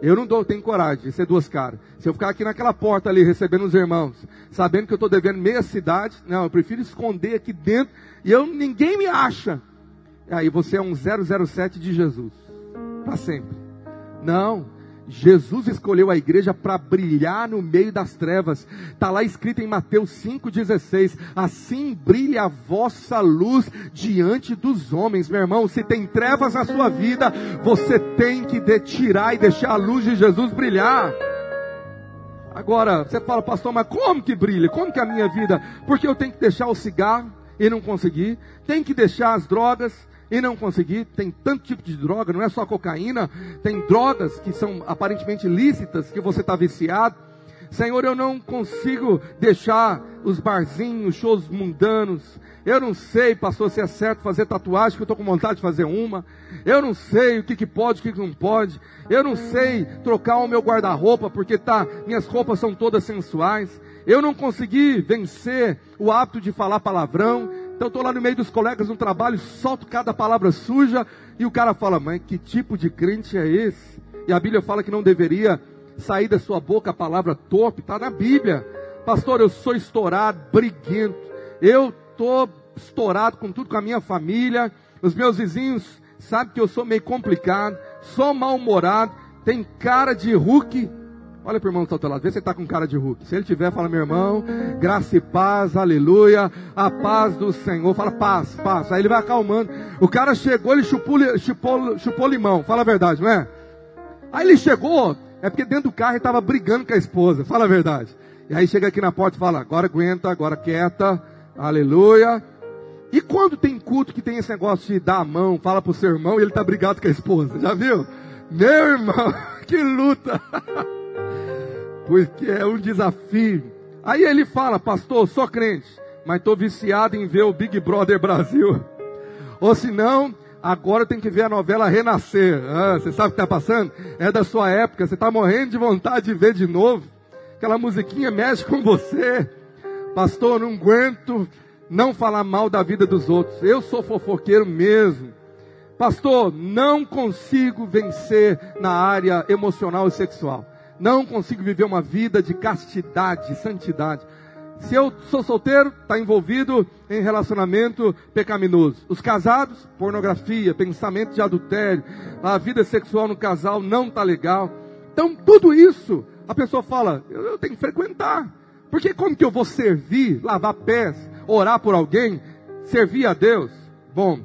Eu não dou, tenho coragem de ser duas caras. Se eu ficar aqui naquela porta ali recebendo os irmãos, sabendo que eu estou devendo meia cidade, não, eu prefiro esconder aqui dentro e eu ninguém me acha. Aí você é um 007 de Jesus. Para sempre. Não. Jesus escolheu a igreja para brilhar no meio das trevas. Está lá escrito em Mateus 5,16: Assim brilha a vossa luz diante dos homens. Meu irmão, se tem trevas na sua vida, você tem que tirar e deixar a luz de Jesus brilhar. Agora, você fala, pastor, mas como que brilha? Como que é a minha vida? Porque eu tenho que deixar o cigarro e não conseguir, tenho que deixar as drogas e não conseguir. Tem tanto tipo de droga, não é só cocaína, tem drogas que são aparentemente lícitas, que você está viciado. Senhor, eu não consigo deixar os barzinhos, shows mundanos. Eu não sei, pastor, se é certo fazer tatuagem, que eu estou com vontade de fazer uma. Eu não sei o que, que pode, o que, que não pode. Eu não sei trocar o meu guarda-roupa, porque tá, minhas roupas são todas sensuais. Eu não consegui vencer o hábito de falar palavrão. Então estou lá no meio dos colegas no trabalho, solto cada palavra suja e o cara fala: "Mas que tipo de crente é esse?" E a Bíblia fala que não deveria sair da sua boca a palavra torpe, está na Bíblia. Pastor, eu sou estourado, briguento. Eu estou estourado com tudo com a minha família. Os meus vizinhos sabem que eu sou meio complicado, sou mal-humorado, tem cara de Hulk Olha para o irmão está ao teu lado, vê se ele está com cara de Hulk. Se ele tiver, fala, meu irmão, graça e paz, aleluia, a paz do Senhor. Fala, paz, paz. Aí ele vai acalmando. O cara chegou, ele chupou, chupou, chupou limão, fala a verdade, não é? Aí ele chegou, é porque dentro do carro ele estava brigando com a esposa, fala a verdade. E aí chega aqui na porta e fala, agora aguenta, agora quieta, aleluia. E quando tem culto que tem esse negócio de dar a mão, fala pro seu irmão e ele tá brigado com a esposa, já viu? Meu irmão, que luta! Porque é um desafio. Aí ele fala, pastor, sou crente, mas estou viciado em ver o Big Brother Brasil. Ou se não, agora tem que ver a novela Renascer. Ah, você sabe o que está passando? É da sua época, você está morrendo de vontade de ver de novo. Aquela musiquinha mexe com você. Pastor, não aguento não falar mal da vida dos outros. Eu sou fofoqueiro mesmo. Pastor, não consigo vencer na área emocional e sexual. Não consigo viver uma vida de castidade, santidade. Se eu sou solteiro, está envolvido em relacionamento pecaminoso. Os casados, pornografia, pensamento de adultério, a vida sexual no casal não está legal. Então, tudo isso, a pessoa fala, eu, eu tenho que frequentar. Porque como que eu vou servir, lavar pés, orar por alguém, servir a Deus? Bom,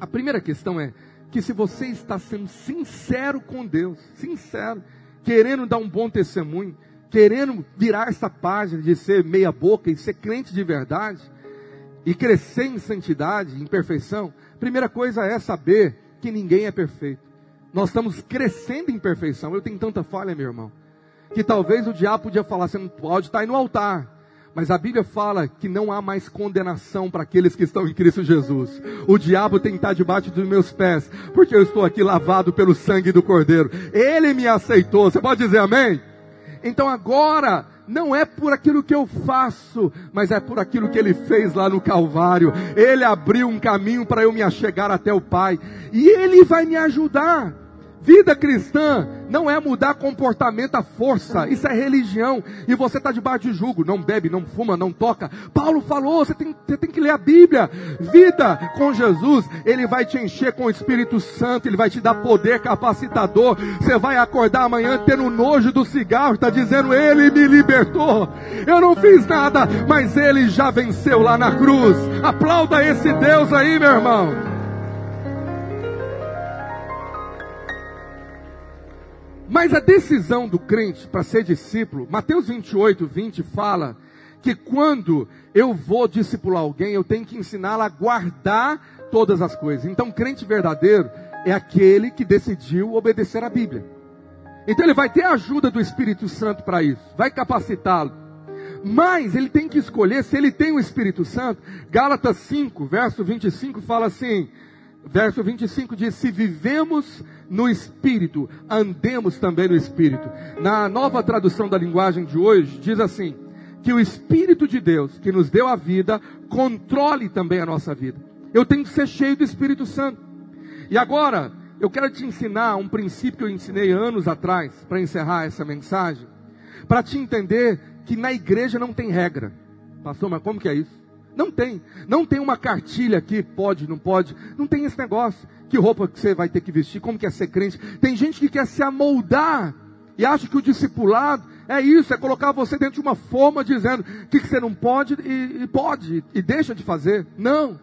a primeira questão é que se você está sendo sincero com Deus, sincero, querendo dar um bom testemunho, querendo virar essa página de ser meia boca e ser crente de verdade, e crescer em santidade, em perfeição, primeira coisa é saber que ninguém é perfeito. Nós estamos crescendo em perfeição. Eu tenho tanta falha, meu irmão, que talvez o diabo podia falar, você não pode estar aí no altar. Mas a Bíblia fala que não há mais condenação para aqueles que estão em Cristo Jesus. O diabo tem que estar debaixo dos meus pés, porque eu estou aqui lavado pelo sangue do Cordeiro. Ele me aceitou. Você pode dizer amém? Então agora não é por aquilo que eu faço, mas é por aquilo que ele fez lá no Calvário. Ele abriu um caminho para eu me achegar até o Pai, e ele vai me ajudar. Vida cristã não é mudar comportamento à força, isso é religião, e você está debaixo de jugo, não bebe, não fuma, não toca. Paulo falou, você tem, você tem que ler a Bíblia. Vida com Jesus, Ele vai te encher com o Espírito Santo, Ele vai te dar poder capacitador. Você vai acordar amanhã tendo nojo do cigarro, está dizendo, Ele me libertou. Eu não fiz nada, mas Ele já venceu lá na cruz. Aplauda esse Deus aí, meu irmão. Mas a decisão do crente para ser discípulo, Mateus 28, 20 fala que quando eu vou discipular alguém, eu tenho que ensiná-la a guardar todas as coisas. Então, crente verdadeiro é aquele que decidiu obedecer a Bíblia. Então, ele vai ter a ajuda do Espírito Santo para isso, vai capacitá-lo. Mas ele tem que escolher se ele tem o Espírito Santo. Gálatas 5, verso 25 fala assim: verso 25 diz: Se vivemos no Espírito, andemos também no Espírito. Na nova tradução da linguagem de hoje, diz assim: que o Espírito de Deus, que nos deu a vida, controle também a nossa vida. Eu tenho que ser cheio do Espírito Santo. E agora, eu quero te ensinar um princípio que eu ensinei anos atrás, para encerrar essa mensagem, para te entender que na igreja não tem regra. Pastor, mas como que é isso? Não tem. Não tem uma cartilha aqui, pode, não pode. Não tem esse negócio. Que roupa que você vai ter que vestir, como que é ser crente. Tem gente que quer se amoldar e acha que o discipulado é isso, é colocar você dentro de uma forma dizendo que, que você não pode e, e pode e deixa de fazer. Não.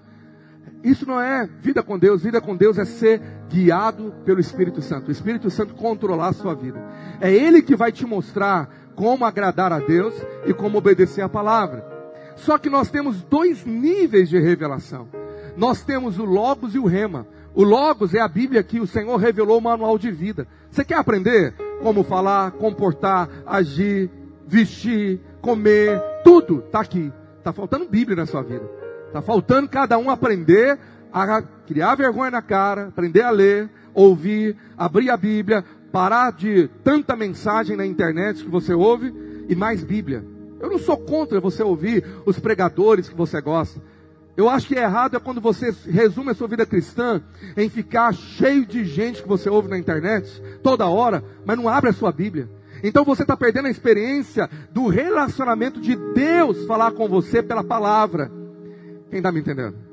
Isso não é vida com Deus. Vida com Deus é ser guiado pelo Espírito Santo. O Espírito Santo controlar a sua vida. É Ele que vai te mostrar como agradar a Deus e como obedecer a palavra. Só que nós temos dois níveis de revelação. Nós temos o Logos e o Rema. O Logos é a Bíblia que o Senhor revelou o manual de vida. Você quer aprender como falar, comportar, agir, vestir, comer, tudo está aqui. Está faltando Bíblia na sua vida. Está faltando cada um aprender a criar vergonha na cara, aprender a ler, ouvir, abrir a Bíblia, parar de tanta mensagem na internet que você ouve e mais Bíblia. Eu não sou contra você ouvir os pregadores que você gosta. Eu acho que é errado é quando você resume a sua vida cristã em ficar cheio de gente que você ouve na internet toda hora, mas não abre a sua Bíblia. Então você está perdendo a experiência do relacionamento de Deus falar com você pela palavra. Quem está me entendendo?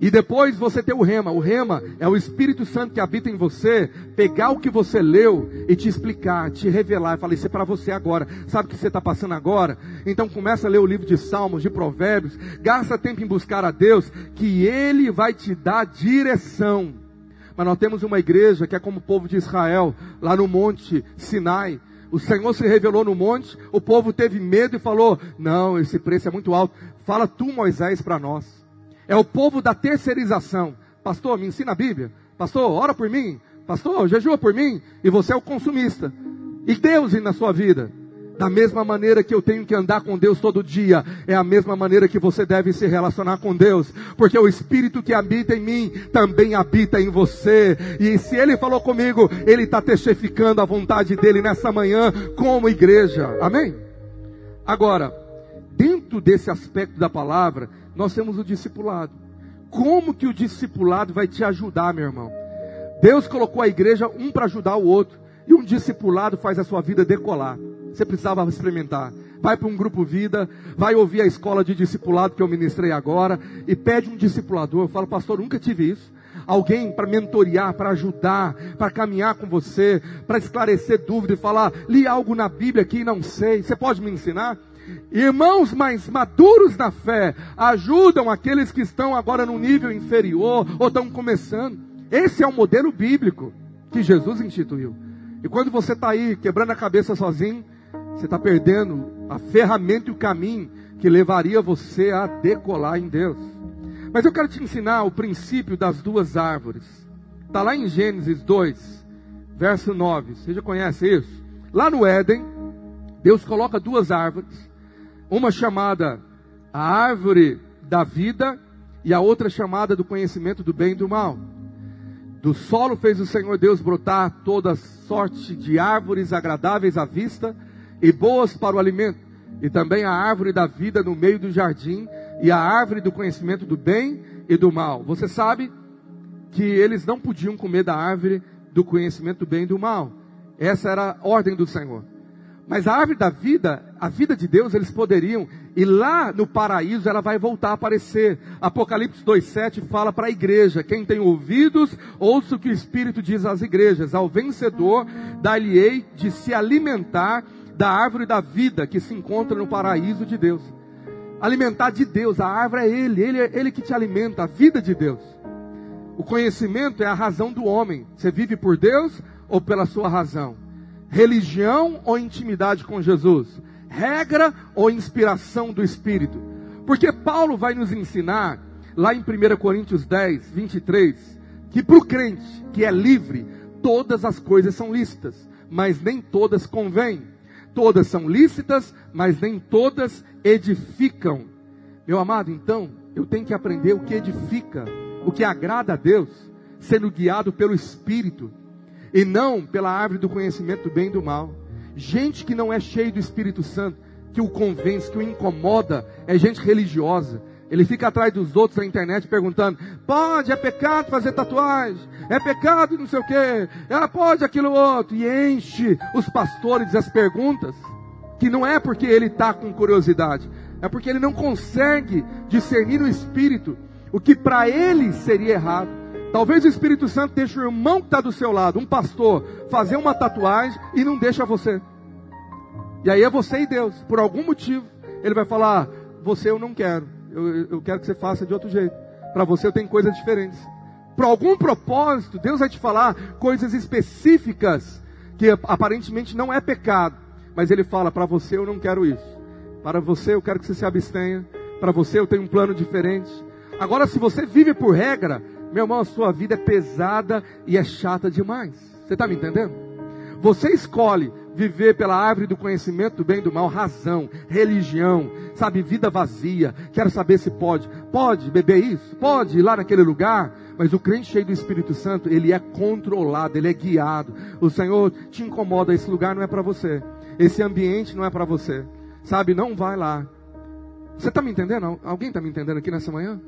E depois você ter o rema. O rema é o Espírito Santo que habita em você, pegar o que você leu e te explicar, te revelar. Eu falei, isso é para você agora. Sabe o que você está passando agora? Então começa a ler o livro de Salmos, de Provérbios. Gasta tempo em buscar a Deus, que Ele vai te dar direção. Mas nós temos uma igreja que é como o povo de Israel, lá no monte Sinai. O Senhor se revelou no monte, o povo teve medo e falou: Não, esse preço é muito alto. Fala tu, Moisés, para nós. É o povo da terceirização. Pastor, me ensina a Bíblia. Pastor, ora por mim. Pastor, jejua por mim. E você é o consumista. E Deus na sua vida. Da mesma maneira que eu tenho que andar com Deus todo dia, é a mesma maneira que você deve se relacionar com Deus, porque o Espírito que habita em mim também habita em você. E se Ele falou comigo, Ele está testificando a vontade dele nessa manhã como igreja. Amém? Agora, dentro desse aspecto da palavra, nós temos o discipulado. Como que o discipulado vai te ajudar, meu irmão? Deus colocou a igreja um para ajudar o outro, e um discipulado faz a sua vida decolar. Você precisava experimentar. Vai para um grupo vida, vai ouvir a escola de discipulado que eu ministrei agora e pede um discipulador. Eu falo, pastor, nunca tive isso. Alguém para mentorear, para ajudar, para caminhar com você, para esclarecer dúvida e falar, li algo na Bíblia que não sei. Você pode me ensinar? Irmãos mais maduros na fé ajudam aqueles que estão agora no nível inferior ou estão começando. Esse é o modelo bíblico que Jesus instituiu. E quando você está aí quebrando a cabeça sozinho, você está perdendo a ferramenta e o caminho que levaria você a decolar em Deus. Mas eu quero te ensinar o princípio das duas árvores. Está lá em Gênesis 2, verso 9. Você já conhece isso? Lá no Éden, Deus coloca duas árvores. Uma chamada a árvore da vida e a outra chamada do conhecimento do bem e do mal. Do solo fez o Senhor Deus brotar toda sorte de árvores agradáveis à vista e boas para o alimento, e também a árvore da vida no meio do jardim, e a árvore do conhecimento do bem e do mal. Você sabe que eles não podiam comer da árvore do conhecimento do bem e do mal. Essa era a ordem do Senhor. Mas a árvore da vida, a vida de Deus, eles poderiam, e lá no paraíso ela vai voltar a aparecer. Apocalipse 2,7 fala para a igreja: quem tem ouvidos, ouça o que o Espírito diz às igrejas. Ao vencedor, dar-lhe-ei de se alimentar da árvore da vida que se encontra no paraíso de Deus. Alimentar de Deus, a árvore é Ele, Ele é Ele que te alimenta, a vida de Deus. O conhecimento é a razão do homem. Você vive por Deus ou pela sua razão? Religião ou intimidade com Jesus? Regra ou inspiração do Espírito? Porque Paulo vai nos ensinar, lá em 1 Coríntios 10, 23, que para o crente que é livre, todas as coisas são lícitas, mas nem todas convêm. Todas são lícitas, mas nem todas edificam. Meu amado, então, eu tenho que aprender o que edifica, o que agrada a Deus, sendo guiado pelo Espírito e não pela árvore do conhecimento do bem e do mal. Gente que não é cheio do Espírito Santo, que o convence, que o incomoda, é gente religiosa, ele fica atrás dos outros na internet perguntando: pode, é pecado fazer tatuagem? É pecado não sei o quê? É, pode aquilo outro? E enche os pastores as perguntas, que não é porque ele está com curiosidade, é porque ele não consegue discernir no espírito o que para ele seria errado. Talvez o Espírito Santo deixe o irmão que está do seu lado, um pastor, fazer uma tatuagem e não deixa você. E aí é você e Deus. Por algum motivo, ele vai falar: Você eu não quero eu, eu quero que você faça de outro jeito. Para você eu tenho coisas diferentes. Por algum propósito, Deus vai te falar coisas específicas que aparentemente não é pecado, mas Ele fala: para você eu não quero isso. Para você eu quero que você se abstenha. Para você eu tenho um plano diferente. Agora, se você vive por regra, meu irmão, a sua vida é pesada e é chata demais. Você está me entendendo? Você escolhe viver pela árvore do conhecimento do bem e do mal, razão, religião, sabe, vida vazia. Quero saber se pode. Pode beber isso? Pode ir lá naquele lugar? Mas o crente cheio do Espírito Santo, ele é controlado, ele é guiado. O Senhor te incomoda, esse lugar não é para você. Esse ambiente não é para você. Sabe, não vai lá. Você está me entendendo? Alguém está me entendendo aqui nessa manhã?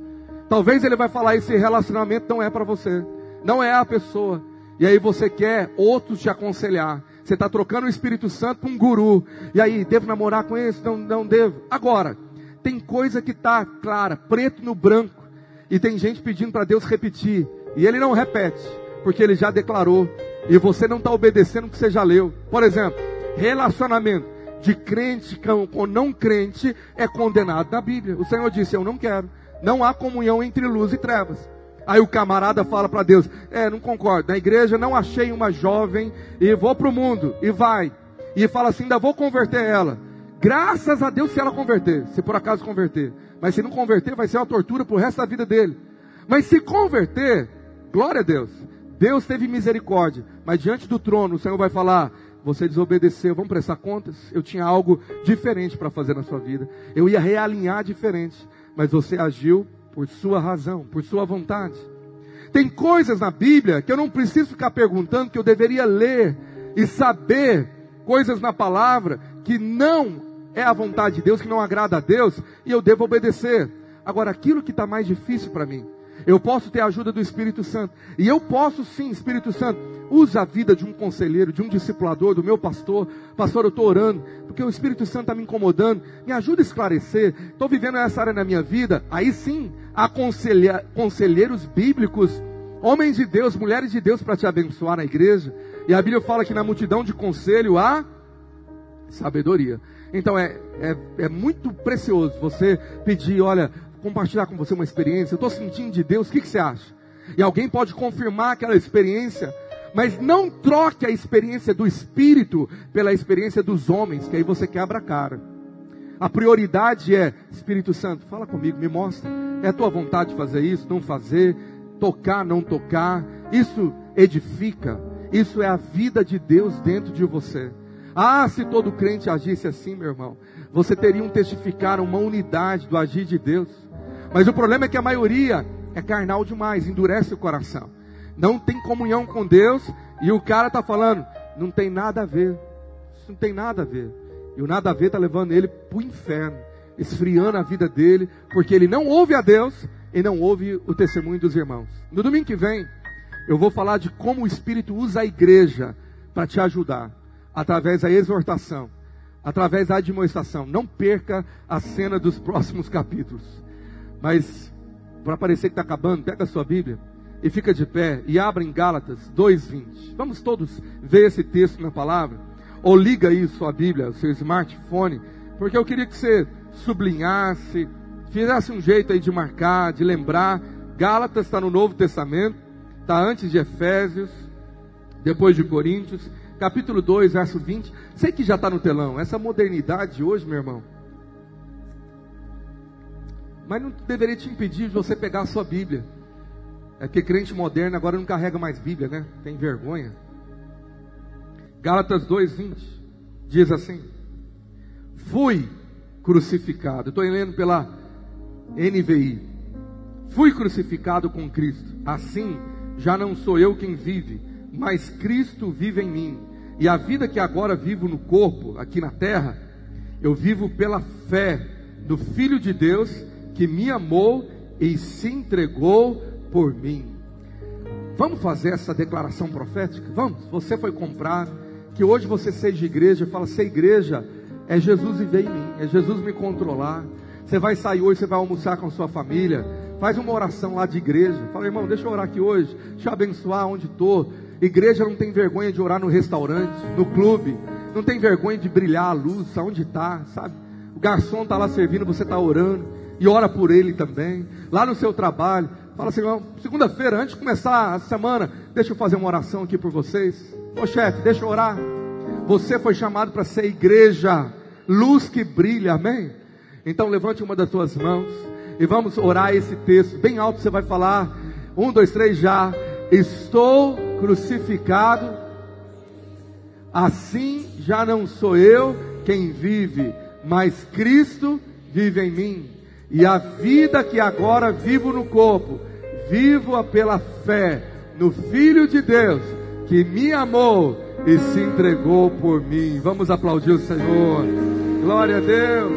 Talvez ele vai falar esse relacionamento não é para você. Não é a pessoa. E aí você quer outros te aconselhar. Você está trocando o Espírito Santo com um guru. E aí, devo namorar com esse? Não, não devo. Agora, tem coisa que está clara, preto no branco. E tem gente pedindo para Deus repetir. E ele não repete, porque ele já declarou. E você não está obedecendo o que você já leu. Por exemplo, relacionamento de crente com não crente é condenado na Bíblia. O Senhor disse: Eu não quero. Não há comunhão entre luz e trevas. Aí o camarada fala para Deus: É, não concordo. Na igreja não achei uma jovem e vou para o mundo. E vai. E fala assim: ainda vou converter ela. Graças a Deus se ela converter, se por acaso converter. Mas se não converter, vai ser uma tortura pro resto da vida dele. Mas se converter, glória a Deus. Deus teve misericórdia. Mas diante do trono, o Senhor vai falar: você desobedeceu, vamos prestar contas? Eu tinha algo diferente para fazer na sua vida. Eu ia realinhar diferente. Mas você agiu por sua razão, por sua vontade. Tem coisas na Bíblia que eu não preciso ficar perguntando, que eu deveria ler e saber coisas na palavra que não é a vontade de Deus, que não agrada a Deus, e eu devo obedecer. Agora, aquilo que está mais difícil para mim, eu posso ter a ajuda do Espírito Santo. E eu posso sim, Espírito Santo, usa a vida de um conselheiro, de um discipulador, do meu pastor. Pastor, eu estou orando, porque o Espírito Santo está me incomodando. Me ajuda a esclarecer. Estou vivendo essa área na minha vida. Aí sim, há conselheiros bíblicos, homens de Deus, mulheres de Deus para te abençoar na igreja. E a Bíblia fala que na multidão de conselho há sabedoria. Então é, é, é muito precioso você pedir, olha, compartilhar com você uma experiência. Eu estou sentindo de Deus, o que, que você acha? E alguém pode confirmar aquela experiência, mas não troque a experiência do Espírito pela experiência dos homens, que aí você quebra a cara. A prioridade é, Espírito Santo, fala comigo, me mostra. É a tua vontade de fazer isso, não fazer, tocar, não tocar. Isso edifica. Isso é a vida de Deus dentro de você. Ah, se todo crente agisse assim, meu irmão, você teria um testificar, uma unidade do agir de Deus. Mas o problema é que a maioria é carnal demais, endurece o coração. Não tem comunhão com Deus e o cara está falando, não tem nada a ver. Isso não tem nada a ver. E o nada a ver está levando ele para o inferno, esfriando a vida dele, porque ele não ouve a Deus e não ouve o testemunho dos irmãos. No domingo que vem, eu vou falar de como o Espírito usa a igreja para te ajudar através da exortação, através da admoestação. Não perca a cena dos próximos capítulos. Mas, para parecer que está acabando, pega a sua Bíblia e fica de pé e abra em Gálatas 2,20. Vamos todos ver esse texto na palavra? Ou liga aí sua Bíblia, o seu smartphone, porque eu queria que você sublinhasse, fizesse um jeito aí de marcar, de lembrar. Gálatas está no Novo Testamento, está antes de Efésios, depois de Coríntios capítulo 2, verso 20. Sei que já está no telão. Essa modernidade de hoje, meu irmão. Mas não deveria te impedir de você pegar a sua Bíblia. É que crente moderno agora não carrega mais Bíblia, né? Tem vergonha. Gálatas 2:20 diz assim: Fui crucificado. Estou lendo pela NVI. Fui crucificado com Cristo. Assim, já não sou eu quem vive, mas Cristo vive em mim. E a vida que agora vivo no corpo, aqui na terra, eu vivo pela fé no Filho de Deus que me amou e se entregou por mim. Vamos fazer essa declaração profética? Vamos. Você foi comprado. Que hoje você seja igreja. Fala, ser igreja é Jesus viver em mim. É Jesus me controlar. Você vai sair hoje, você vai almoçar com a sua família. Faz uma oração lá de igreja. Fala, irmão, deixa eu orar aqui hoje. Eu abençoar onde estou. Igreja não tem vergonha de orar no restaurante, no clube. Não tem vergonha de brilhar a luz, aonde está, sabe? O garçom está lá servindo, você está orando. E ora por ele também. Lá no seu trabalho. Fala assim, segunda-feira, antes de começar a semana, deixa eu fazer uma oração aqui por vocês. Ô chefe, deixa eu orar. Você foi chamado para ser igreja, luz que brilha, amém? Então levante uma das suas mãos e vamos orar esse texto. Bem alto você vai falar. Um, dois, três, já. Estou crucificado, assim já não sou eu quem vive, mas Cristo vive em mim. E a vida que agora vivo no corpo, vivo-a pela fé no Filho de Deus, que me amou e se entregou por mim. Vamos aplaudir o Senhor. Glória a Deus.